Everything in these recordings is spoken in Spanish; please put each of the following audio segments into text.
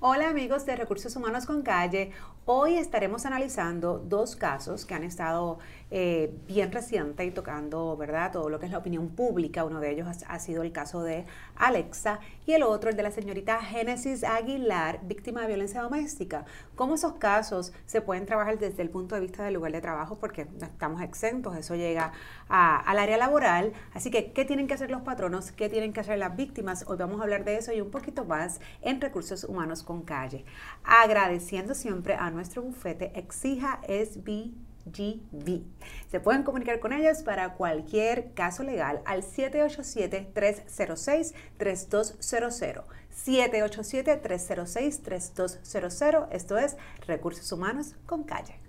Hola amigos de Recursos Humanos con Calle. Hoy estaremos analizando dos casos que han estado eh, bien recientes y tocando, ¿verdad? Todo lo que es la opinión pública. Uno de ellos ha, sido el caso de Alexa y el otro el de la señorita Génesis Aguilar, víctima de violencia doméstica. ¿Cómo esos casos se pueden trabajar desde el punto de vista del lugar de trabajo? Porque estamos exentos, eso llega al área laboral. Así que, ¿qué tienen que hacer los patronos? ¿Qué tienen que hacer las víctimas? Hoy vamos a hablar de eso y un poquito más en Recursos Humanos con calle. Agradeciendo siempre a nuestro bufete Exija SBGB. Se pueden comunicar con ellos para cualquier caso legal al 787-306-3200. 787-306-3200. Esto es Recursos Humanos con Calle.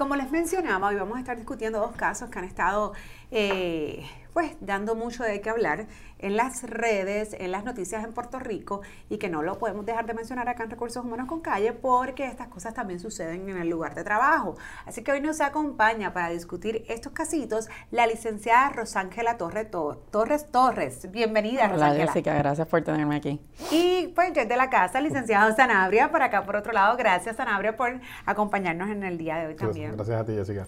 Como les mencionaba, hoy vamos a estar discutiendo dos casos que han estado eh, pues dando mucho de qué hablar en las redes, en las noticias en Puerto Rico y que no lo podemos dejar de mencionar acá en Recursos Humanos con Calle porque estas cosas también suceden en el lugar de trabajo. Así que hoy nos acompaña para discutir estos casitos la licenciada Rosángela Torres Torres. Torres. Bienvenida, Hola, Rosángela. Jessica, gracias por tenerme aquí. Y pues yo de la casa, licenciado Sanabria, para acá por otro lado. Gracias, Sanabria, por acompañarnos en el día de hoy también. Gracias a ti, Jessica.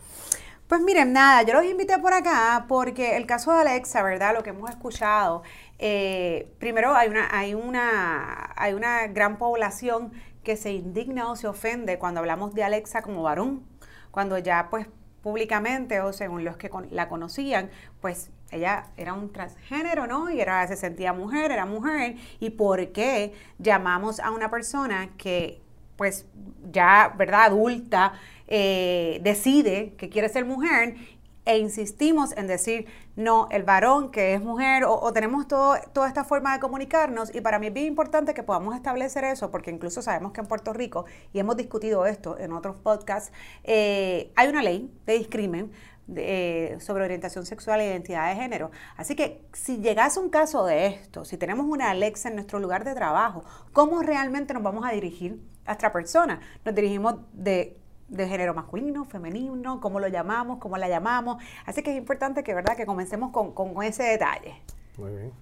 Pues miren, nada, yo los invité por acá porque el caso de Alexa, ¿verdad? Lo que hemos escuchado, eh, primero hay una, hay, una, hay una gran población que se indigna o se ofende cuando hablamos de Alexa como varón, cuando ya pues públicamente o según los que la conocían, pues ella era un transgénero, ¿no? Y era, se sentía mujer, era mujer. ¿Y por qué llamamos a una persona que pues ya, ¿verdad? Adulta, eh, decide que quiere ser mujer e insistimos en decir, no, el varón que es mujer, o, tenemos todo, toda esta forma de comunicarnos, y para mí es bien importante que podamos establecer eso, porque incluso sabemos que en Puerto Rico, y hemos discutido esto en otros podcasts, eh, hay una ley de discrimen eh, sobre orientación sexual e identidad de género. Así que si llegase un caso de esto, si tenemos una Alexa en nuestro lugar de trabajo, ¿cómo realmente nos vamos a dirigir a esta persona? Nos dirigimos de de género masculino, femenino, cómo lo llamamos, cómo la llamamos. Así que es importante que, ¿verdad? que comencemos con, con ese detalle. Muy bien.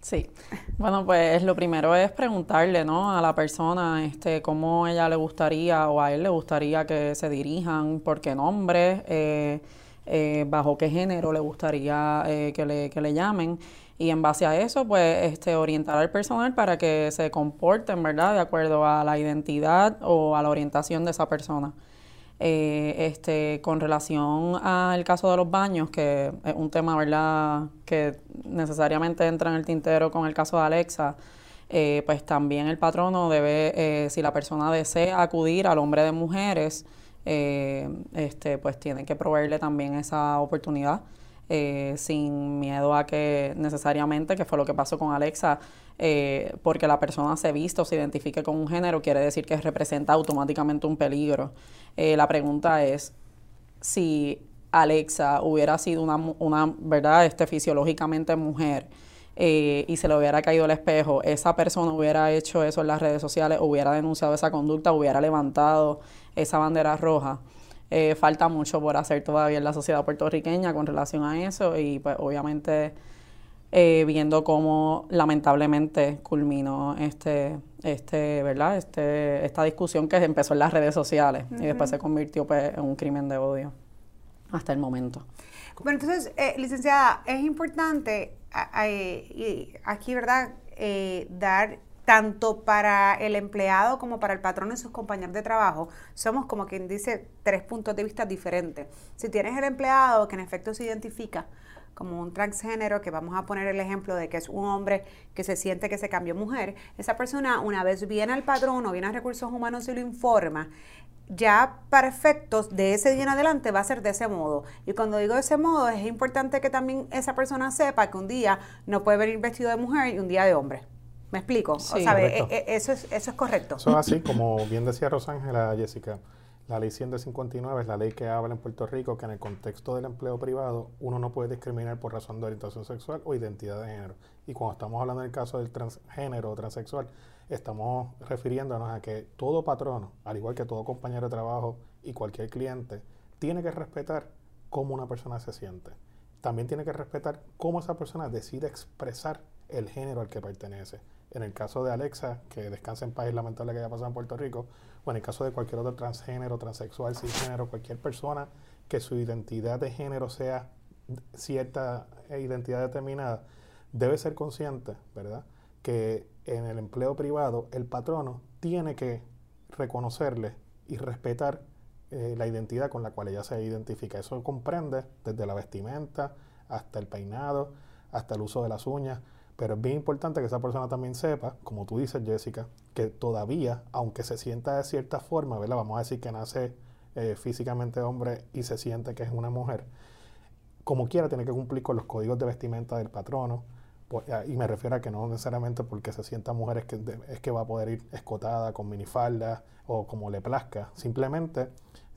Sí. Bueno, pues lo primero es preguntarle, ¿no? A la persona, este, cómo ella le gustaría o a él le gustaría que se dirijan, por qué nombre, eh, eh, bajo qué género le gustaría eh, que, le, que le llamen y en base a eso, pues, este, orientar al personal para que se comporten, ¿verdad?, de acuerdo a la identidad o a la orientación de esa persona. Eh, este, con relación al caso de los baños, que es un tema, ¿verdad?, que necesariamente entra en el tintero con el caso de Alexa, eh, pues también el patrono debe, eh, si la persona desea acudir al hombre de mujeres, este, pues tiene que proveerle también esa oportunidad. Eh, sin miedo a que necesariamente, que fue lo que pasó con Alexa, eh, porque la persona se vista o se identifique con un género, quiere decir que representa automáticamente un peligro. Eh, la pregunta es si Alexa hubiera sido una, una verdad, este, fisiológicamente mujer, y se le hubiera caído el espejo, esa persona hubiera hecho eso en las redes sociales, hubiera denunciado esa conducta, hubiera levantado esa bandera roja. Eh, falta mucho por hacer todavía en la sociedad puertorriqueña con relación a eso y pues obviamente eh, viendo cómo lamentablemente culminó este, este, ¿verdad? Este, esta discusión que empezó en las redes sociales y después se convirtió pues, en un crimen de odio hasta el momento. Bueno, entonces, eh, licenciada, es importante aquí, ¿verdad?, dar tanto para el empleado como para el patrón y sus compañeros de trabajo, somos como quien dice tres puntos de vista diferentes. Si tienes el empleado que en efecto se identifica como un transgénero, que vamos a poner el ejemplo de que es un hombre que se siente que se cambió mujer, esa persona una vez viene al patrón o viene a recursos humanos y lo informa, ya para efectos de ese día en adelante va a ser de ese modo. Y cuando digo de ese modo, es importante que también esa persona sepa que un día no puede venir vestido de mujer y un día de hombre. ¿Me explico? Sí, e, e, eso, es, eso es correcto. Eso es así, como bien decía Rosángela Jessica, la ley 159 es la ley que habla en Puerto Rico que en el contexto del empleo privado uno no puede discriminar por razón de orientación sexual o identidad de género. Y cuando estamos hablando del caso del transgénero o transexual, estamos refiriéndonos a que todo patrono, al igual que todo compañero de trabajo y cualquier cliente, tiene que respetar cómo una persona se siente. También tiene que respetar cómo esa persona decide expresar el género al que pertenece. En el caso de Alexa, que descansa en paz, lamentable que haya pasado en Puerto Rico, o en el caso de cualquier otro transgénero, transexual, cisgénero, cualquier persona que su identidad de género sea cierta identidad determinada, debe ser consciente, ¿verdad? Que en el empleo privado el patrono tiene que reconocerle y respetar eh, la identidad con la cual ella se identifica. Eso comprende desde la vestimenta hasta el peinado, hasta el uso de las uñas. Pero es bien importante que esa persona también sepa, como tú dices, Jessica, que todavía, aunque se sienta de cierta forma, ¿verdad? Vamos a decir que nace eh, físicamente hombre y se siente que es una mujer, como quiera tiene que cumplir con los códigos de vestimenta del patrono. Y me refiero a que no necesariamente porque se sienta mujer es que, es que va a poder ir escotada con minifalda o como le plazca. Simplemente,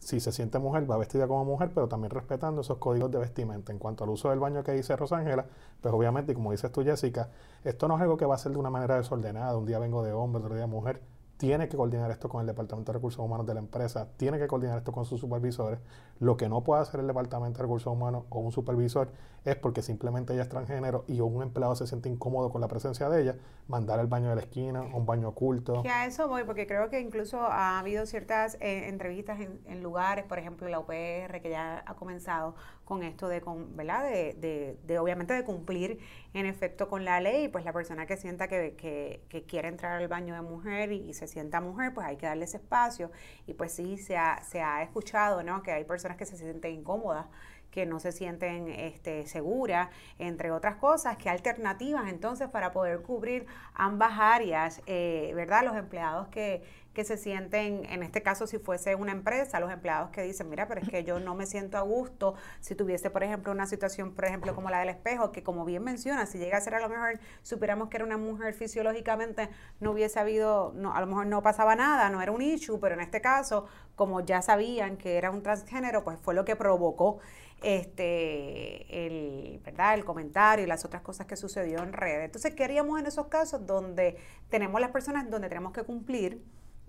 si se siente mujer, va vestida como mujer, pero también respetando esos códigos de vestimenta. En cuanto al uso del baño que dice Rosángela, pues obviamente, como dices tú, Jessica, esto no es algo que va a ser de una manera desordenada. Un día vengo de hombre, otro día mujer tiene que coordinar esto con el Departamento de Recursos Humanos de la empresa, tiene que coordinar esto con sus supervisores. Lo que no puede hacer el Departamento de Recursos Humanos o un supervisor es porque simplemente ella es transgénero y un empleado se siente incómodo con la presencia de ella, mandar al baño de la esquina, un baño oculto. Que a eso voy, porque creo que incluso ha habido ciertas eh, entrevistas en, lugares, por ejemplo, la UPR, que ya ha comenzado con esto de, con, ¿verdad? De, de, obviamente, de cumplir en efecto con la ley, pues la persona que sienta que, que, quiere entrar al baño de mujer y, se sienta mujer, pues hay que darle ese espacio. Y pues sí, se ha, se ha escuchado, ¿no? Que hay personas que se sienten incómodas que no se sienten este, seguras, entre otras cosas, ¿qué alternativas entonces para poder cubrir ambas áreas, eh, ¿verdad? Los empleados que, que se sienten, en este caso si fuese una empresa, los empleados que dicen, mira, pero es que yo no me siento a gusto si tuviese, por ejemplo, una situación, por ejemplo, como la del espejo, que como bien menciona, si llega a ser a lo mejor, supiéramos que era una mujer fisiológicamente, no hubiese habido, no, a lo mejor no pasaba nada, no era un issue, pero en este caso, como ya sabían que era un transgénero, pues fue lo que provocó este el, ¿verdad? el comentario y las otras cosas que sucedió en redes. Entonces, ¿qué haríamos en esos casos donde tenemos las personas donde tenemos que cumplir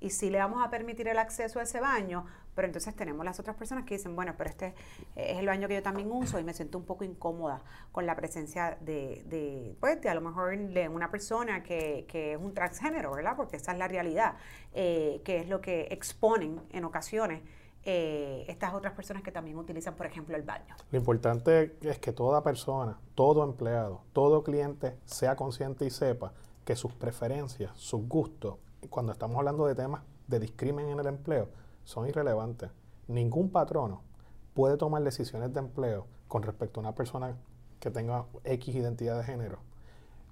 y sí le vamos a permitir el acceso a ese baño, pero entonces tenemos las otras personas que dicen, bueno, pero este es el baño que yo también uso y me siento un poco incómoda con la presencia de, pues, de a lo mejor de una persona que, que, es un transgénero, ¿verdad? Porque esa es la realidad, eh, que es lo que exponen en ocasiones. Eh, estas otras personas que también utilizan, por ejemplo, el baño. Lo importante es que toda persona, todo empleado, todo cliente sea consciente y sepa que sus preferencias, sus gustos cuando estamos hablando de temas de discrimen en el empleo, son irrelevantes. Ningún patrono puede tomar decisiones de empleo con respecto a una persona que tenga X identidad de género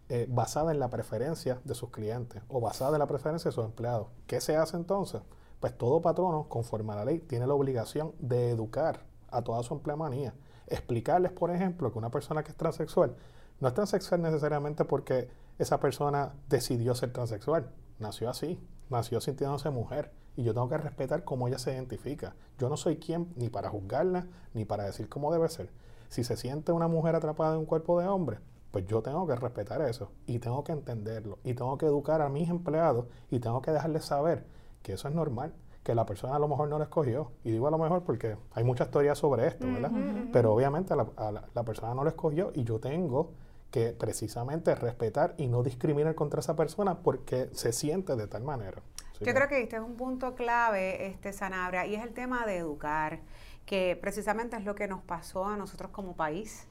eh, basada en la preferencia de sus clientes o basada en la preferencia de sus empleados. ¿Qué se hace entonces? Pues todo patrono, conforme a la ley, tiene la obligación de educar a toda su empleamanía. Explicarles, por ejemplo, que una persona que es transexual no es transexual necesariamente porque esa persona decidió ser transexual nació así, nació sintiéndose mujer y yo tengo que respetar cómo ella se identifica. Yo no soy quien ni para juzgarla ni para decir cómo debe ser. Si se siente una mujer atrapada en un cuerpo de hombre, pues yo tengo que respetar eso y tengo que entenderlo y tengo que educar a mis empleados y tengo que dejarles saber que eso es normal, que la persona a lo mejor no lo escogió. Y digo a lo mejor porque hay muchas teorías sobre esto, ¿verdad? Pero obviamente la, la persona no lo escogió y yo tengo que precisamente respetar y no discriminar contra esa persona porque se siente de tal manera. Yo creo que este es un punto clave, este Sanabria, y es el tema de educar, que precisamente es lo que nos pasó a nosotros como país.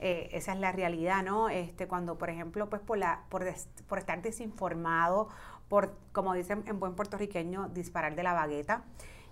Eh, esa es la realidad, ¿no? Este, cuando, por ejemplo, pues por, la, por, por estar desinformado, por, como dicen en buen puertorriqueño, disparar de la bagueta,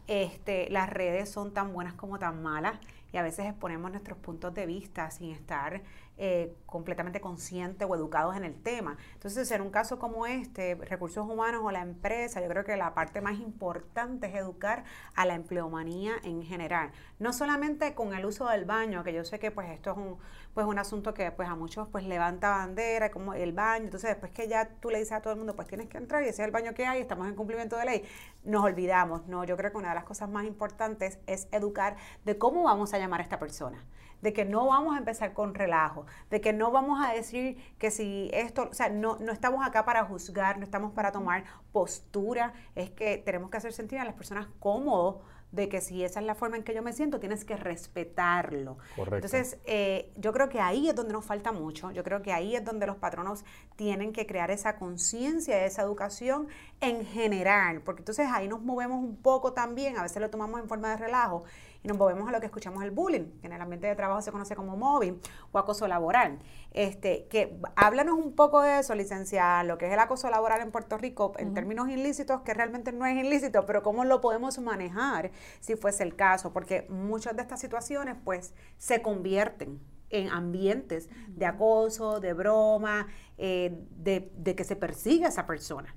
este, las redes son tan buenas como tan malas y a veces exponemos nuestros puntos de vista sin estar eh, completamente conscientes o educados en el tema. Entonces, en un caso como este, recursos humanos o la empresa, yo creo que la parte más importante es educar a la empleomanía en general. No solamente con el uso del baño, que yo sé que pues esto es un, pues, un asunto que pues a muchos pues levanta bandera, como el baño, entonces después que ya tú le dices a todo el mundo, pues tienes que entrar y ese es el baño que hay, estamos en cumplimiento de ley, nos olvidamos. No, yo creo que una de las cosas más importantes es educar de cómo vamos a llamar a esta persona de que no vamos a empezar con relajo, de que no vamos a decir que si esto, o sea, no, no estamos acá para juzgar, no estamos para tomar postura, es que tenemos que hacer sentir a las personas cómodos de que si esa es la forma en que yo me siento, tienes que respetarlo. Correcto. Entonces, eh, yo creo que ahí es donde nos falta mucho, yo creo que ahí es donde los patronos tienen que crear esa conciencia, esa educación en general, porque entonces ahí nos movemos un poco también, a veces lo tomamos en forma de relajo y nos movemos a lo que escuchamos el bullying, que en el ambiente de trabajo se conoce como mobbing o acoso laboral. Este, que háblanos un poco de eso, licenciada, lo que es el acoso laboral en Puerto Rico en términos ilícitos, que realmente no es ilícito, pero cómo lo podemos manejar si fuese el caso, porque muchas de estas situaciones pues se convierten en ambientes de acoso, de broma, eh, de, de, que se persigue a esa persona.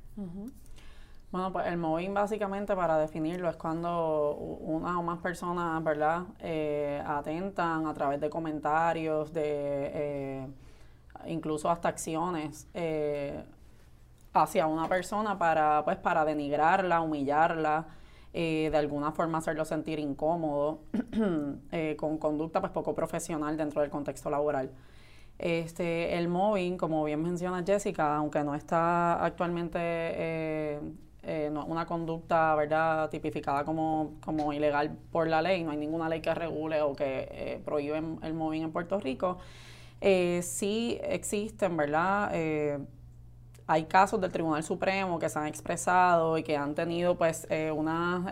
Bueno, pues el mobbing básicamente para definirlo es cuando una o más personas, ¿verdad?, eh, atentan a través de comentarios, de eh, incluso hasta acciones eh, hacia una persona para, pues, para denigrarla, humillarla, de alguna forma hacerlo sentir incómodo, con conducta pues poco profesional dentro del contexto laboral. Este, el mobbing, como bien menciona Jessica, aunque no está actualmente eh, una conducta verdad tipificada como, como, ilegal por la ley, no hay ninguna ley que regule o que eh, prohíbe el mobbing en Puerto Rico, eh, sí existen, ¿verdad? Eh, hay casos del Tribunal Supremo que se han expresado y que han tenido, pues, una,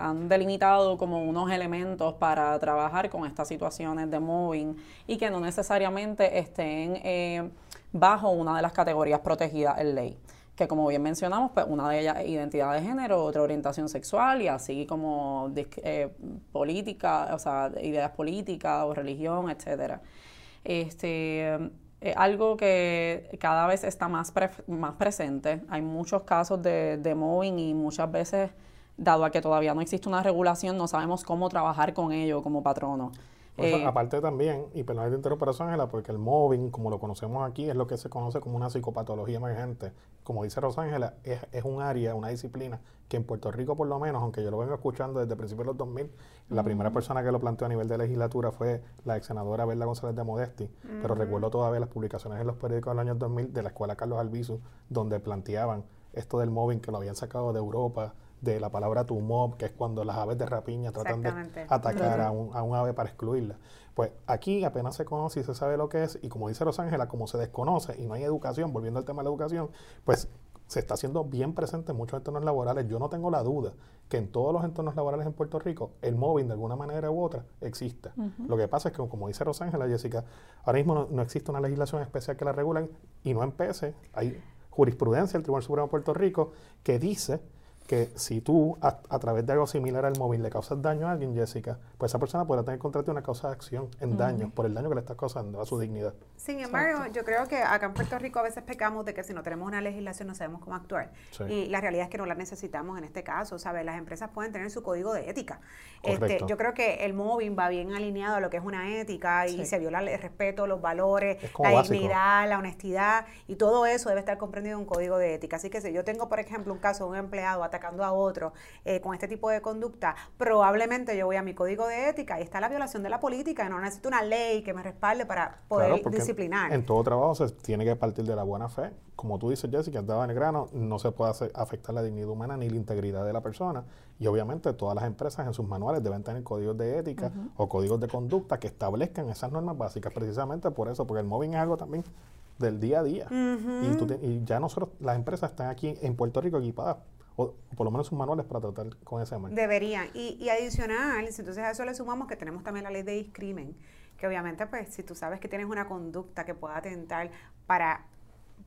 han delimitado como unos elementos para trabajar con estas situaciones de mobbing y que no necesariamente estén bajo una de las categorías protegidas en ley que como bien mencionamos, pues una de ellas es identidad de género, otra orientación sexual y así como eh, política, o sea, ideas políticas o religión, etcétera. Este, algo que cada vez está más, más presente. Hay muchos casos de, de mobbing y muchas veces, dado a que todavía no existe una regulación, no sabemos cómo trabajar con ello como patrono. Eh, aparte también, y perdón de interrupción, Ángela, porque el mobbing, como lo conocemos aquí, es lo que se conoce como una psicopatología emergente. Como dice Rosángela, es, es un área, una disciplina que en Puerto Rico por lo menos, aunque yo lo vengo escuchando desde principios de los 2000, la primera persona que lo planteó a nivel de legislatura fue la ex senadora Berla González de Modesti, pero recuerdo todavía las publicaciones en los periódicos del año 2000 de la escuela Carlos Albizu, donde planteaban esto del mobbing que lo habían sacado de Europa, de la palabra to mob, que es cuando las aves de rapiña tratan de atacar a, un, a un ave para excluirla. Pues aquí apenas se conoce y se sabe lo que es, y como dice Rosángela, como se desconoce y no hay educación, volviendo al tema de la educación, pues se está haciendo bien presente en muchos entornos laborales. Yo no tengo la duda que en todos los entornos laborales en Puerto Rico el móvil de alguna manera u otra exista. Lo que pasa es que, como dice Rosángela, Jessica, ahora mismo no, existe una legislación especial que la regule y no empece. Hay jurisprudencia del Tribunal Supremo de Puerto Rico que dice que si tú a, través de algo similar al móvil le causas daño a alguien, Jessica, pues esa persona podrá tener contra ti una causa de acción en daño por el daño que le estás causando a su dignidad. Sin embargo, yo creo que acá en Puerto Rico a veces pecamos de que si no tenemos una legislación no sabemos cómo actuar. Y la realidad es que no la necesitamos en este caso, ¿sabes? Las empresas pueden tener su código de ética. Este, yo creo que el móvil va bien alineado a lo que es una ética y se viola el respeto, los valores, la dignidad, la honestidad y todo eso debe estar comprendido en un código de ética. Así que si yo tengo, por ejemplo, un caso de un empleado atacando a otro eh, con este tipo de conducta, probablemente yo voy a mi código de ética y está la violación de la política, y no necesito una ley que me respalde para poder disciplinar. En, todo trabajo se tiene que partir de la buena fe. Como tú dices, Jessica, dado en el grano, no se puede afectar la dignidad humana ni la integridad de la persona. Y obviamente todas las empresas en sus manuales deben tener códigos de ética o códigos de conducta que establezcan esas normas básicas, precisamente por eso, porque el mobbing es algo también del día a día. y, y, ya nosotros, las empresas están aquí en Puerto Rico equipadas o por lo menos sus manuales para tratar con ese tema. Deberían. Y, y adicional, entonces a eso le sumamos que tenemos también la ley de discrimen, que obviamente pues si tú sabes que tienes una conducta que pueda atentar para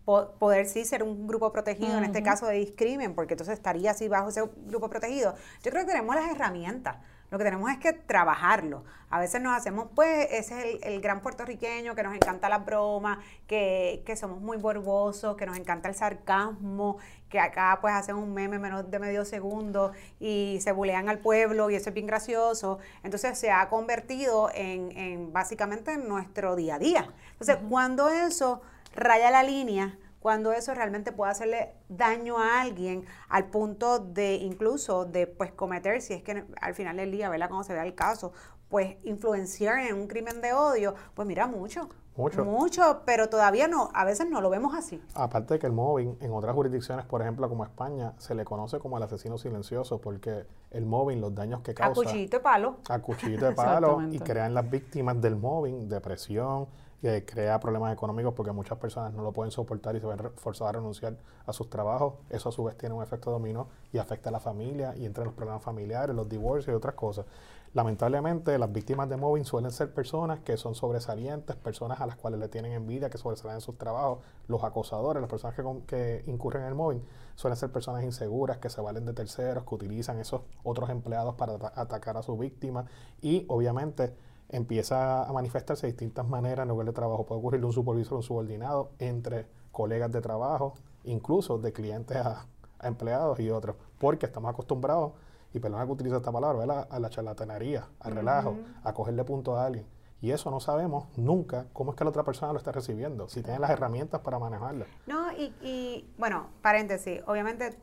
poder sí ser un grupo protegido, en este caso de discrimen, porque entonces estaría así bajo ese grupo protegido. Yo creo que tenemos las herramientas lo que tenemos es que trabajarlo. A veces nos hacemos, pues, ese es el, gran puertorriqueño que nos encanta la broma, que, que, somos muy borbosos, que nos encanta el sarcasmo, que acá pues hacen un meme menos de medio segundo y se bulean al pueblo y eso es bien gracioso. Entonces se ha convertido en, en básicamente en nuestro día a día. Entonces, cuando eso raya la línea cuando eso realmente puede hacerle daño a alguien al punto de incluso de pues cometer, si es que al final del día, ¿verdad? Cuando se vea el caso, pues influenciar en un crimen de odio, pues mira, mucho. Mucho. Mucho, pero todavía no, a veces no lo vemos así. Aparte de que el móvil en otras jurisdicciones, por ejemplo como España, se le conoce como el asesino silencioso porque el móvil, los daños que causa... A cuchillito de palo. A cuchillito de palo y crean las víctimas del móvil depresión, que crea problemas económicos porque muchas personas no lo pueden soportar y se ven forzadas a renunciar a sus trabajos. Eso a su vez tiene un efecto dominó y afecta a la familia y entre los problemas familiares, los divorcios y otras cosas. Lamentablemente, las víctimas de mobbing suelen ser personas que son sobresalientes, personas a las cuales le tienen envidia, que sobresalen en sus trabajos. Los acosadores, las personas que, que, incurren en el mobbing, suelen ser personas inseguras, que se valen de terceros, que utilizan esos otros empleados para atacar a su víctima. Y obviamente empieza a manifestarse de distintas maneras en lugar de trabajo. Puede ocurrir de un supervisor o un subordinado, entre colegas de trabajo, incluso de clientes a, a empleados y otros, porque estamos acostumbrados y perdona que utilice esta palabra, a la charlatanería, al relajo, a cogerle punto a alguien. Y eso no sabemos nunca cómo es que la otra persona lo está recibiendo, si tiene las herramientas para manejarlo. No, y, y bueno, paréntesis, obviamente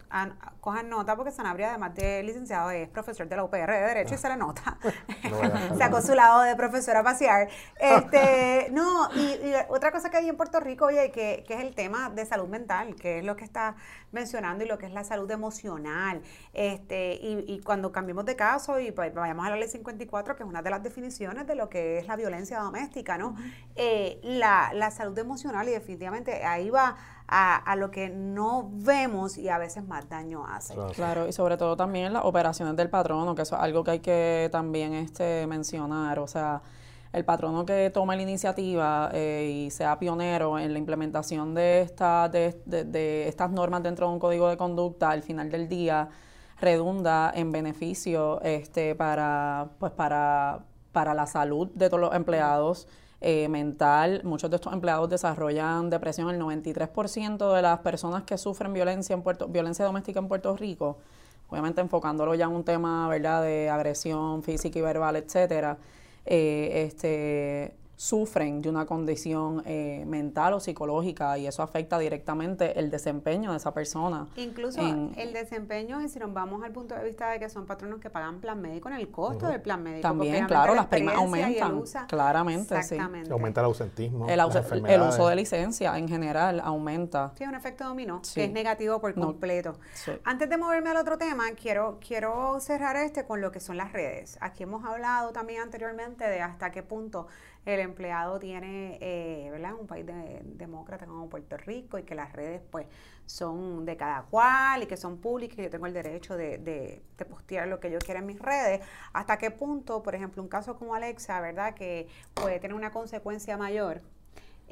cojan nota porque Sanabria, además de licenciado, es profesor de la UPR de Derecho y se le nota. Sacó su lado de profesora a pasear. Este, no, y, otra cosa que hay en Puerto Rico, oye, que, que es el tema de salud mental, que es lo que está mencionando y lo que es la salud emocional. Este, y, y cuando cambiemos de caso y pues, vayamos a la ley 54, que es una de las definiciones de lo que es la violencia doméstica, ¿no? Eh, la, la, salud emocional y definitivamente ahí va a, a, lo que no vemos y a veces más daño hace. Claro, y sobre todo también las operaciones del patrono, que eso es algo que hay que también este, mencionar, o sea el patrono que tome la iniciativa eh, y sea pionero en la implementación de, esta, de, de, estas normas dentro de un código de conducta, al final del día redunda en beneficio este, para, pues para, para la salud de todos los empleados. Eh, mental. Muchos de estos empleados desarrollan depresión. El 93% de las personas que sufren violencia, en Puerto, violencia doméstica en Puerto Rico, obviamente enfocándolo ya en un tema ¿verdad? de agresión física y verbal, etcétera, eh, este, sufren de una condición eh, mental o psicológica y eso afecta directamente el desempeño de esa persona. Incluso el desempeño, si nos vamos al punto de vista de que son patronos que pagan plan médico en el costo del plan médico. También, claro, las primas aumentan. claramente, sí. Aumenta el ausentismo. El, el, uso de licencia en general aumenta. Sí, un efecto dominó, que es negativo por completo. Antes de moverme al otro tema, quiero, quiero cerrar este con lo que son las redes. Aquí hemos hablado también anteriormente de hasta qué punto el empleado tiene, eh, ¿verdad? Un país demócrata como Puerto Rico y que las redes pues son de cada cual y que son públicas y yo tengo el derecho de, de, de, postear lo que yo quiera en mis redes. ¿Hasta qué punto, por ejemplo, un caso como Alexa, ¿verdad? Que puede tener una consecuencia mayor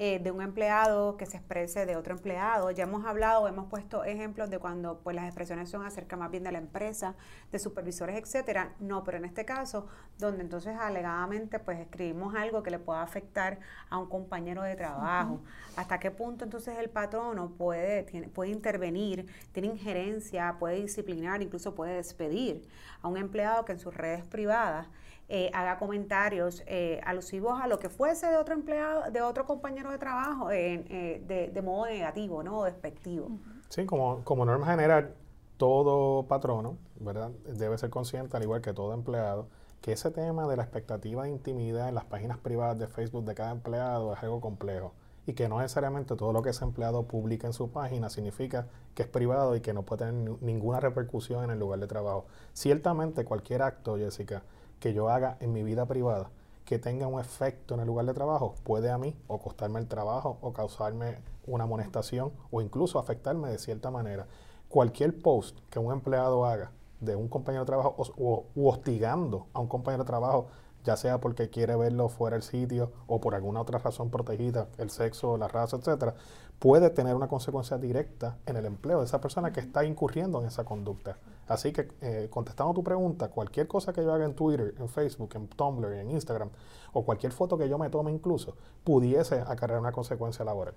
eh, de un empleado que se exprese de otro empleado. Ya hemos hablado, hemos puesto ejemplos de cuando pues las expresiones son acerca más bien de la empresa, de supervisores, etcétera. No, pero en este caso, donde entonces alegadamente pues escribimos algo que le pueda afectar a un compañero de trabajo. ¿Hasta qué punto entonces el patrono puede, tiene, puede intervenir, tiene injerencia, puede disciplinar, incluso puede despedir a un empleado que en sus redes privadas eh, haga comentarios eh, alusivos a lo que fuese de otro empleado, de otro compañero de trabajo, eh, de, de, modo negativo, ¿no? O despectivo. Sí, como, como norma general, todo patrono, ¿verdad? Debe ser consciente, al igual que todo empleado, que ese tema de la expectativa de intimidad en las páginas privadas de Facebook de cada empleado es algo complejo y que no necesariamente todo lo que ese empleado publica en su página significa que es privado y que no puede tener ninguna repercusión en el lugar de trabajo. Ciertamente cualquier acto, Jessica, que yo haga en mi vida privada que tenga un efecto en el lugar de trabajo puede a mí o costarme el trabajo o causarme una amonestación o incluso afectarme de cierta manera. Cualquier post que un empleado haga de un compañero de trabajo o, hostigando a un compañero de trabajo ya sea porque quiere verlo fuera del sitio o por alguna otra razón protegida, el sexo, la raza, etcétera, puede tener una consecuencia directa en el empleo de esa persona que está incurriendo en esa conducta. Así que, eh, contestando tu pregunta, cualquier cosa que yo haga en Twitter, en Facebook, en Tumblr, en Instagram, o cualquier foto que yo me tome incluso, pudiese acarrear una consecuencia laboral.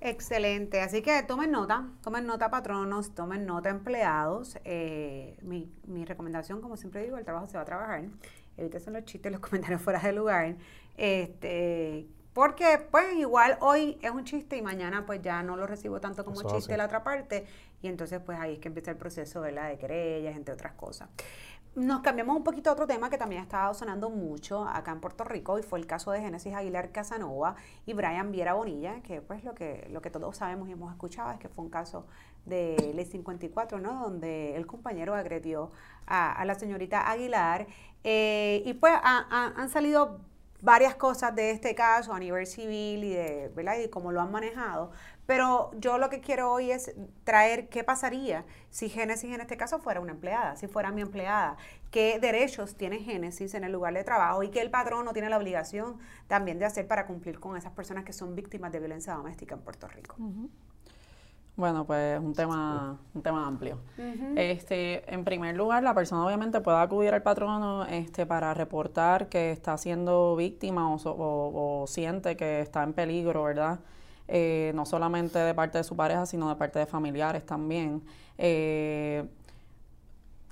Excelente, así que tomen nota, tomen nota patronos, tomen nota empleados. Eh, mi, mi, recomendación, como siempre digo, el trabajo se va a trabajar. Eviten los chistes, los comentarios fuera de lugar. Este, Porque pues igual hoy es un chiste y mañana pues ya no lo recibo tanto como Eso chiste así. la otra parte y entonces pues ahí es que empieza el proceso ¿verdad? de querellas, entre otras cosas. Nos cambiamos un poquito a otro tema que también ha estado sonando mucho acá en Puerto Rico y fue el caso de Génesis Aguilar Casanova y Brian Viera Bonilla, que pues lo que, lo que todos sabemos y hemos escuchado es que fue un caso de Ley 54, ¿no? Donde el compañero agredió a, a la señorita Aguilar eh, y pues ha- ha- han salido varias cosas de este caso a nivel civil y de, ¿verdad? y cómo lo han manejado. Pero yo lo que quiero hoy es traer qué pasaría si Génesis en este caso fuera una empleada, si fuera mi empleada, qué derechos tiene Génesis en el lugar de trabajo y qué el patrón no tiene la obligación también de hacer para cumplir con esas personas que son víctimas de violencia doméstica en Puerto Rico. Bueno, pues un tema, un tema amplio. Este, en primer lugar, la persona obviamente puede acudir al patrono este, para reportar que está siendo víctima o, so- o- o siente que está en peligro, ¿verdad? Eh, no solamente de parte de su pareja, sino de parte de familiares también. Eh,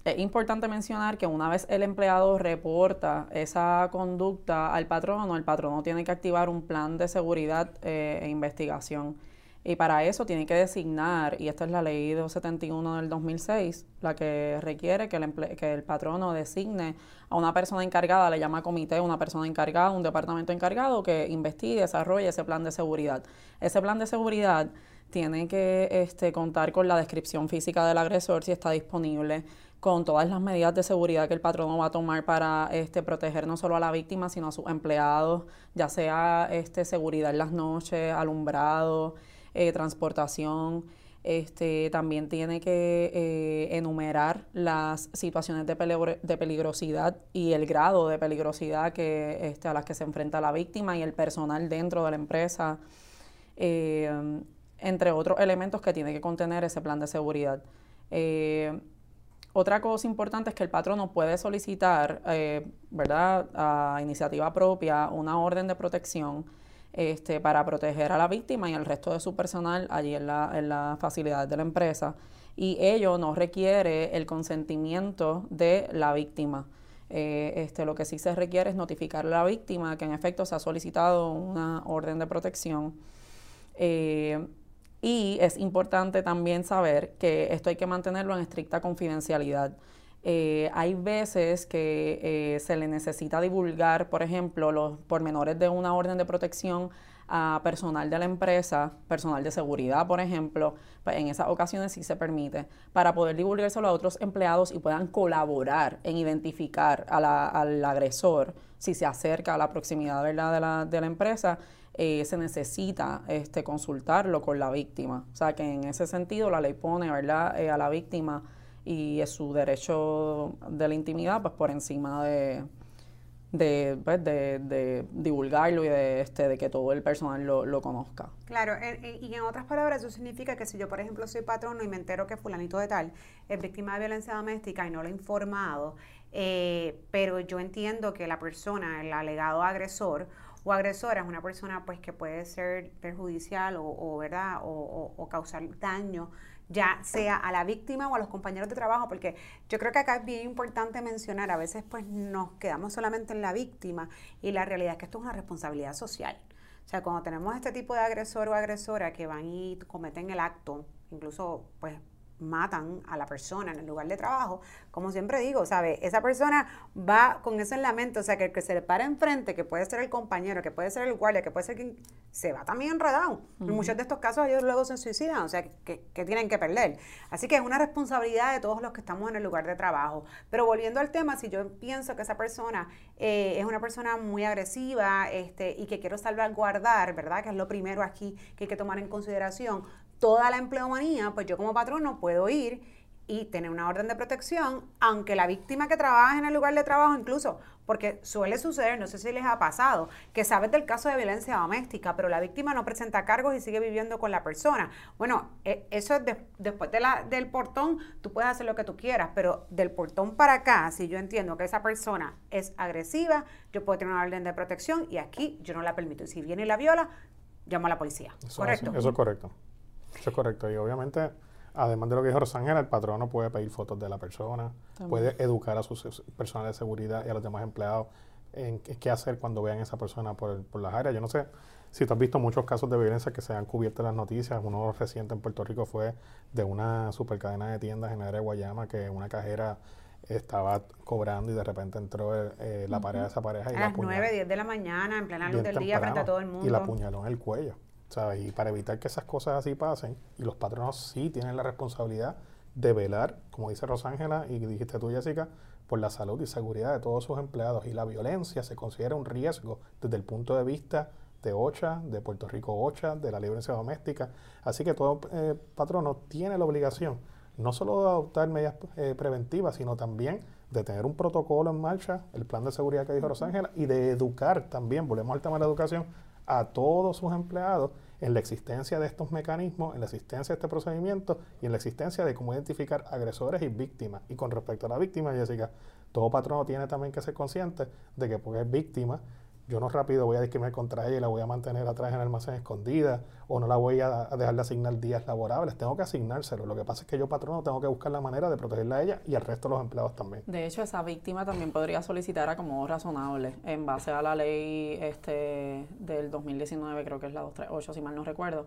es importante mencionar que una vez el empleado reporta esa conducta al patrono, el patrono tiene que activar un plan de seguridad eh, e investigación. Y para eso tiene que designar, y esta es la ley 271 del 2006, la que requiere que el, que el patrono designe a una persona encargada, le llama comité, una persona encargada, un departamento encargado que investigue desarrolle ese plan de seguridad. Ese plan de seguridad tiene que este, contar con la descripción física del agresor si está disponible, con todas las medidas de seguridad que el patrono va a tomar para este, proteger no solo a la víctima, sino a sus empleados, ya sea este, seguridad en las noches, alumbrado, eh, transportación. Este, también tiene que eh, enumerar las situaciones de, de peligrosidad y el grado de peligrosidad que, este, a las que se enfrenta la víctima y el personal dentro de la empresa eh, entre otros elementos que tiene que contener ese plan de seguridad. Eh, otra cosa importante es que el patrono puede solicitar, ¿verdad?, a iniciativa propia una orden de protección este, para proteger a la víctima y al resto de su personal allí en la, en la facilidad de la empresa. Y ello no requiere el consentimiento de la víctima. Eh, este, lo que sí se requiere es notificar a la víctima que en efecto se ha solicitado una orden de protección. Eh, y es importante también saber que esto hay que mantenerlo en estricta confidencialidad. Eh, hay veces que eh, se le necesita divulgar, por ejemplo, los pormenores de una orden de protección a personal de la empresa, personal de seguridad, por ejemplo, pues en esas ocasiones sí se permite, para poder divulgárselo a otros empleados y puedan colaborar en identificar a la- al agresor si se acerca a la proximidad ¿verdad? De, la, de la empresa eh, se necesita este, consultarlo con la víctima. O sea que en ese sentido la ley pone ¿verdad? Eh, a la víctima y es su derecho de la intimidad pues por encima de, de, pues, de- divulgarlo y de, este, de que todo el personal lo, lo conozca. Claro, en- en- y en otras palabras, eso significa que si yo, por ejemplo, soy patrono y me entero que fulanito de tal es víctima de violencia doméstica y no lo he informado, eh, pero yo entiendo que la persona, el alegado agresor o agresora es una persona pues que puede ser perjudicial o, ¿verdad? O causar daño ya sea a la víctima o a los compañeros de trabajo, porque yo creo que acá es bien importante mencionar, a veces pues nos quedamos solamente en la víctima y la realidad es que esto es una responsabilidad social. O sea, cuando tenemos este tipo de agresor o agresora que van y cometen el acto, incluso pues matan a la persona en el lugar de trabajo, como siempre digo, ¿sabe? Esa persona va con eso en la mente, o sea, que el que se le para enfrente, que puede ser el compañero, que puede ser el guardia, que puede ser quien, se va también enredado. En muchos de estos casos ellos luego se suicidan, o sea, que, que tienen que perder. Así que es una responsabilidad de todos los que estamos en el lugar de trabajo. Pero volviendo al tema, si yo pienso que esa persona eh, es una persona muy agresiva este, y que quiero salvaguardar, ¿verdad? Que es lo primero aquí que hay que tomar en consideración, toda la empleomanía, pues yo como patrono puedo ir y tener una orden de protección, aunque la víctima que trabaja en el lugar de trabajo, incluso, porque suele suceder, no sé si les ha pasado, que sabes del caso de violencia doméstica, pero la víctima no presenta cargos y sigue viviendo con la persona. Bueno, eh, eso es de- después de la, del portón, tú puedes hacer lo que tú quieras, pero del portón para acá, si yo entiendo que esa persona es agresiva, yo puedo tener una orden de protección y aquí yo no la permito. Y si viene y la viola, llamo a la policía. Eso ¿Correcto? Eso es correcto. Eso es correcto. Y obviamente, además de lo que dijo Rosángela, el patrono puede pedir fotos de la persona, También. puede educar a su personal de seguridad y a los demás empleados en qué hacer cuando vean a esa persona por, por las áreas. Yo no sé si tú has visto muchos casos de violencia que se han cubierto en las noticias. Uno reciente en Puerto Rico fue de una supercadena de tiendas en el área de Guayama que una cajera estaba cobrando y de repente entró eh, la pareja de esa pareja y a las 9, 10 de la mañana, en plena luz del día, frente a todo el mundo. Y la apuñaló en el cuello. ¿Sabes? Y para evitar que esas cosas así pasen, y los patronos sí tienen la responsabilidad de velar, como dice Rosángela y dijiste tú, Jessica, por la salud y seguridad de todos sus empleados. Y la violencia se considera un riesgo desde el punto de vista de OCHA, de Puerto Rico OCHA, de la violencia doméstica. Así que todo eh, patrono tiene la obligación no solo de adoptar medidas eh, preventivas, sino también de tener un protocolo en marcha, el plan de seguridad que dijo Rosángela, y de educar también, volvemos al tema de la educación, a todos sus empleados en la existencia de estos mecanismos, en la existencia de este procedimiento y en la existencia de cómo identificar agresores y víctimas. Y con respecto a la víctima, Jessica, todo patrono tiene también que ser consciente de que porque es víctima, yo no rápido voy a discriminar contra ella y la voy a mantener atrás en el almacén escondida o no la voy a, dejar de asignar días laborables, tengo que asignárselo. Lo que pasa es que yo, patrono, tengo que buscar la manera de protegerla a ella y al resto de los empleados también. De hecho, esa víctima también podría solicitar acomodo razonable en base a la ley este del 2019, creo que es la 238, si mal no recuerdo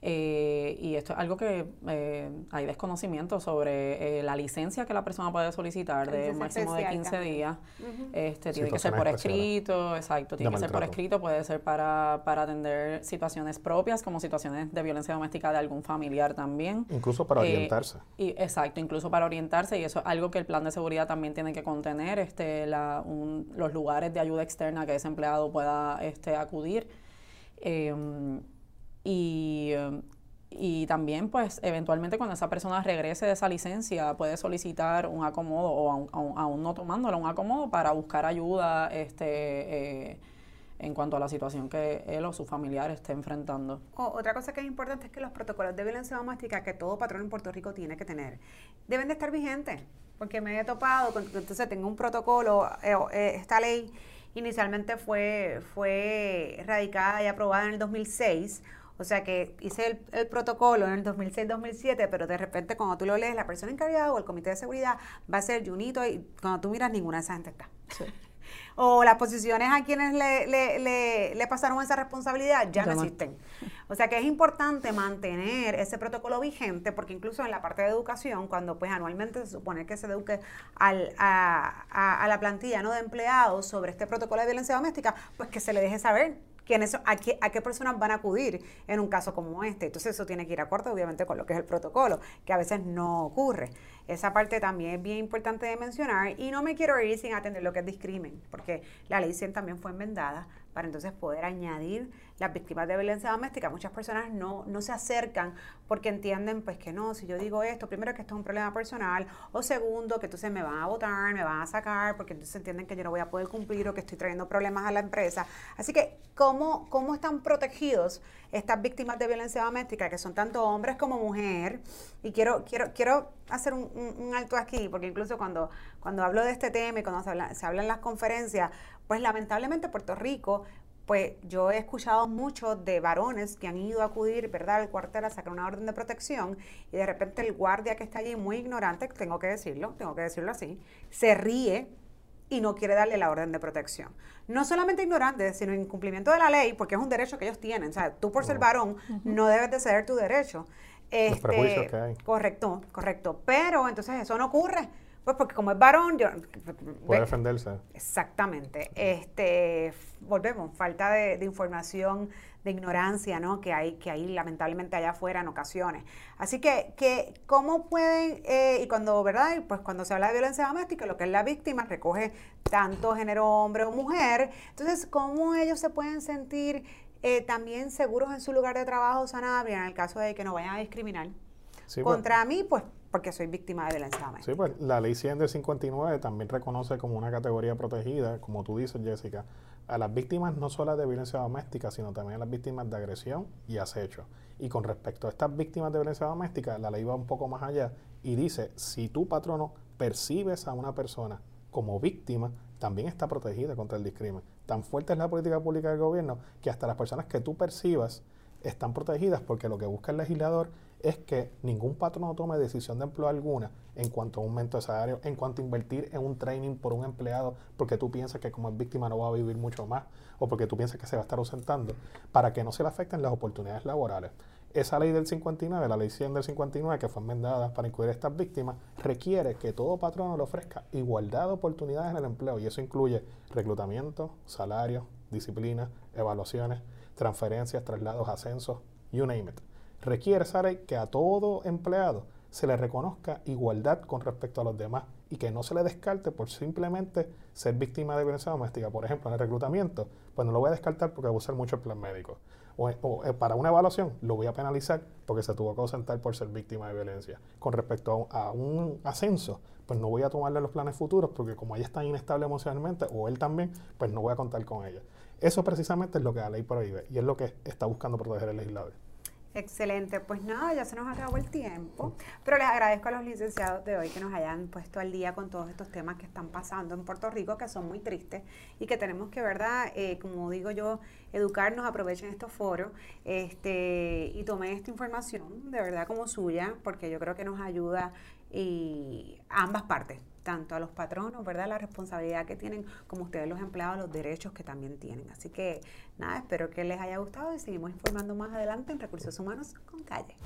eh, y esto es algo que eh, hay desconocimiento sobre eh, la licencia que la persona puede solicitar de un máximo de 15 días. este, tiene que ser por escrito, exacto, tiene que ser por escrito, puede ser para, para atender situaciones propias como situaciones de violencia doméstica de algún familiar también. Incluso para orientarse. Y, exacto, incluso para orientarse y eso es algo que el plan de seguridad también tiene que contener, este, la, los lugares de ayuda externa que ese empleado pueda este, acudir. Em, y, y también, pues, eventualmente cuando esa persona regrese de esa licencia, puede solicitar un acomodo o aún, no tomándolo, un acomodo para buscar ayuda este, eh, en cuanto a la situación que él o su familiar esté enfrentando. otra cosa que es importante es que los protocolos de violencia doméstica que todo patrón en Puerto Rico tiene que tener deben de estar vigentes, porque me he topado, con, entonces tengo un protocolo, eh, eh, esta ley inicialmente fue, fue radicada y aprobada en el 2006 o sea que hice el, protocolo en el 2006-2007, pero de repente cuando tú lo lees, la persona encargada o el comité de seguridad va a ser Junito y cuando tú miras ninguna de esas gente está. O las posiciones a quienes le, le, le, pasaron esa responsabilidad ya no existen. O sea que es importante mantener ese protocolo vigente porque incluso en la parte de educación, cuando pues anualmente se supone que se eduque al, a, a, la plantilla ¿no? de empleados sobre este protocolo de violencia doméstica, pues que se le deje saber qué, a qué personas van a acudir en un caso como este. Entonces eso tiene que ir a corte, obviamente, con lo que es el protocolo, que a veces no ocurre. Esa parte también es bien importante de mencionar y no me quiero ir sin atender lo que es discrimen, porque la ley 100 también fue enmendada para entonces poder añadir las víctimas de violencia doméstica. Muchas personas no, no se acercan porque entienden pues que no, si yo digo esto, primero que esto es un problema personal, o segundo que entonces me van a votar, me van a sacar, porque entonces entienden que yo no voy a poder cumplir o que estoy trayendo problemas a la empresa. Así que, ¿cómo, cómo están protegidos estas víctimas de violencia doméstica, que son tanto hombres como mujeres? Y quiero, quiero, quiero hacer un, alto aquí, porque incluso cuando, cuando hablo de este tema y cuando se habla, se habla en las conferencias, pues lamentablemente Puerto Rico pues yo he escuchado mucho de varones que han ido a acudir, ¿verdad?, al cuartel a sacar una orden de protección y de repente el guardia que está allí, muy ignorante, tengo que decirlo, tengo que decirlo así, se ríe y no quiere darle la orden de protección. No solamente ignorante, sino en cumplimiento de la ley, porque es un derecho que ellos tienen. O sea, tú por ser varón no debes de ceder tu derecho. Los prejuicios este, que hay. Correcto, correcto. Pero entonces eso no ocurre pues porque como es varón, yo, puede defenderse. Exactamente. Este, volvemos, falta de, información, de ignorancia, ¿no? Que hay, que hay lamentablemente allá afuera en ocasiones. Así que, que ¿cómo pueden, eh, y cuando, ¿verdad? Pues cuando se habla de violencia doméstica, lo que es la víctima recoge tanto género hombre o mujer. Entonces, ¿cómo ellos se pueden sentir eh, también seguros en su lugar de trabajo, Sanabria, en el caso de que no vayan a discriminar? Pues. Contra mí, pues porque soy víctima de violencia doméstica. Sí, pues la ley 100 del 59 también reconoce como una categoría protegida, como tú dices, Jessica, a las víctimas no solo de violencia doméstica, sino también a las víctimas de agresión y acecho. Y con respecto a estas víctimas de violencia doméstica, la ley va un poco más allá y dice, si tu patrono percibes a una persona como víctima, también está protegida contra el discrimen. Tan fuerte es la política pública del gobierno que hasta las personas que tú percibas están protegidas porque lo que busca el legislador es que ningún patrono tome decisión de empleo alguna en cuanto a aumento de salario, en cuanto a invertir en un training por un empleado porque tú piensas que como es víctima no va a vivir mucho más o porque tú piensas que se va a estar ausentando, para que no se le afecten las oportunidades laborales. Esa ley del 59, la ley 100 del 59, que fue enmendada para incluir a estas víctimas, requiere que todo patrono le ofrezca igualdad de oportunidades en el empleo y eso incluye reclutamiento, salario, disciplina, evaluaciones, transferencias, traslados, ascensos, you name it. Requiere ley que a todo empleado se le reconozca igualdad con respecto a los demás y que no se le descarte por simplemente ser víctima de violencia doméstica. Por ejemplo, en el reclutamiento, pues no lo voy a descartar porque usar mucho el plan médico. O, eh, para una evaluación, lo voy a penalizar porque se tuvo que ausentar por ser víctima de violencia. Con respecto a, un ascenso, pues no voy a tomarle los planes futuros porque como ella está inestable emocionalmente, o él también, pues no voy a contar con ella. Eso precisamente es lo que la ley prohíbe y es lo que está buscando proteger el legislador. Excelente, pues nada, ya se nos acabó el tiempo, pero les agradezco a los licenciados de hoy que nos hayan puesto al día con todos estos temas que están pasando en Puerto Rico, que son muy tristes y que tenemos que, ¿verdad? Eh, como digo yo, educarnos, aprovechen estos foros este, y tomen esta información de verdad como suya, porque yo creo que nos ayuda y a ambas partes, tanto a los patronos, ¿verdad? La responsabilidad que tienen, como ustedes los empleados, los derechos que también tienen. Así que nada, espero que les haya gustado y seguimos informando más adelante en Recursos Humanos con Calle.